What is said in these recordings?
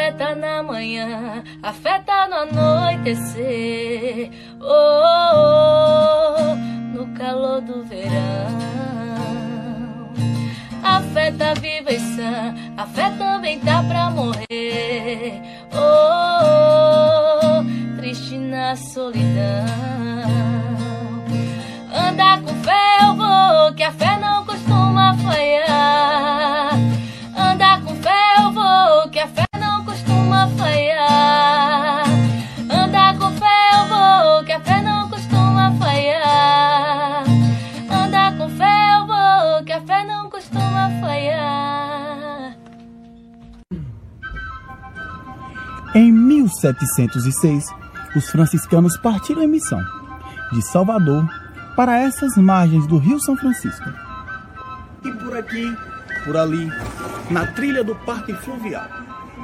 afeta na manhã, afeta no anoitecer. Oh, oh, oh, no calor do verão. Afeta viva e sã, afeta também tá pra morrer. Oh, oh, oh triste na solidão. 1706, os franciscanos partiram em missão de Salvador para essas margens do Rio São Francisco. E por aqui, por ali, na trilha do Parque Fluvial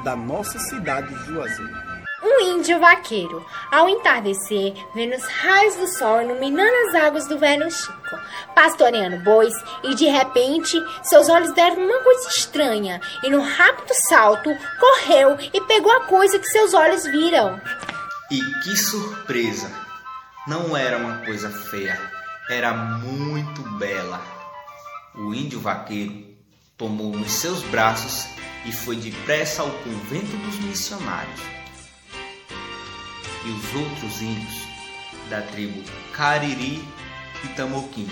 da nossa cidade de Juazeiro. Um índio vaqueiro, ao entardecer, vendo os raios do sol iluminando as águas do velho Chico, pastoreando bois, e de repente seus olhos deram uma coisa estranha, e num rápido salto correu e pegou a coisa que seus olhos viram. E que surpresa! Não era uma coisa feia, era muito bela. O índio vaqueiro tomou nos seus braços e foi depressa ao convento dos missionários. E os outros índios da tribo Cariri e Tamoquim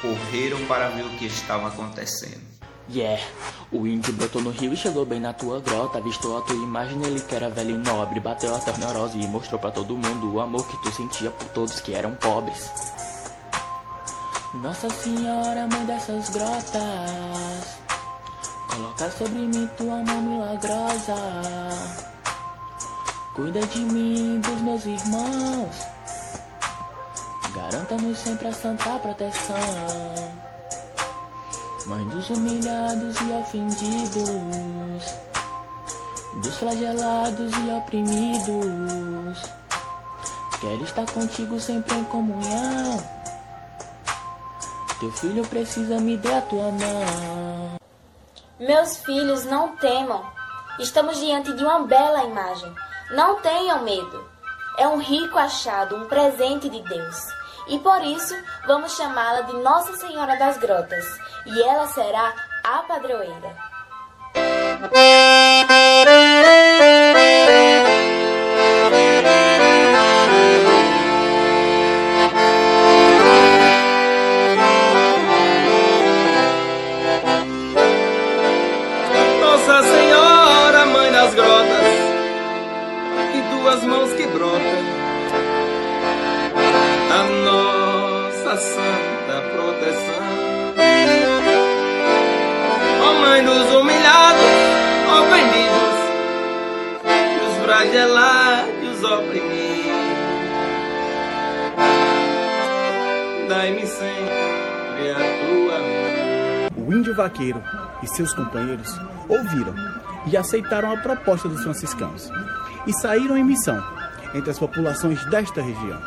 correram para ver o que estava acontecendo. Yeah, o índio brotou no rio e chegou bem na tua grota. Avistou a tua imagem, ele que era velho e nobre. Bateu a torneurose e mostrou para todo mundo o amor que tu sentia por todos que eram pobres. Nossa Senhora, mãe dessas grotas, coloca sobre mim tua mão milagrosa. Cuida de mim e dos meus irmãos. Garanta-nos sempre a santa proteção. Mãe dos humilhados e ofendidos, dos flagelados e oprimidos. Quero estar contigo sempre em comunhão. Teu filho precisa me dar a tua mão. Meus filhos, não temam. Estamos diante de uma bela imagem. Não tenham medo. É um rico achado, um presente de Deus. E por isso vamos chamá-la de Nossa Senhora das Grotas. E ela será a padroeira. Nossa Senhora, Mãe das Grotas, duas mãos que brotam, a nossa santa proteção. Ó Mãe dos humilhados, ofendidos, dos flagelados oprimidos, dai-me sempre a tua mão. O índio vaqueiro e seus companheiros ouviram e aceitaram a proposta dos franciscanos e saíram em missão entre as populações desta região.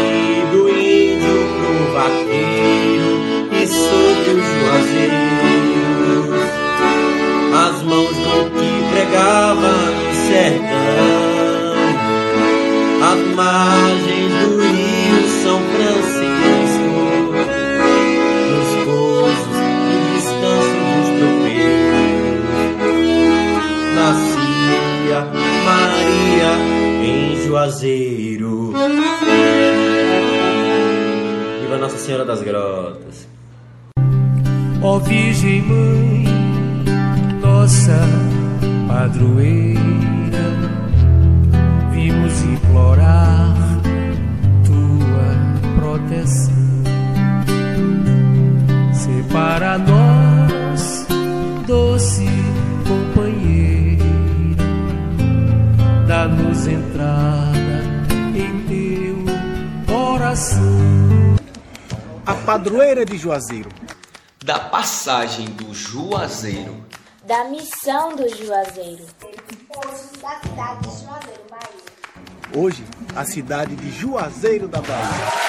E do índio pro vaqueiro nascia Maria em Juazeiro. Viva Nossa Senhora das Grotas. Ó Virgem Mãe, nossa padroeira, vimos implorar dá-nos entrada em teu coração. A padroeira de Juazeiro, Da passagem do Juazeiro Da missão do Juazeiro. da cidade de Juazeiro, Bahia. hoje a cidade de Juazeiro da Bahia.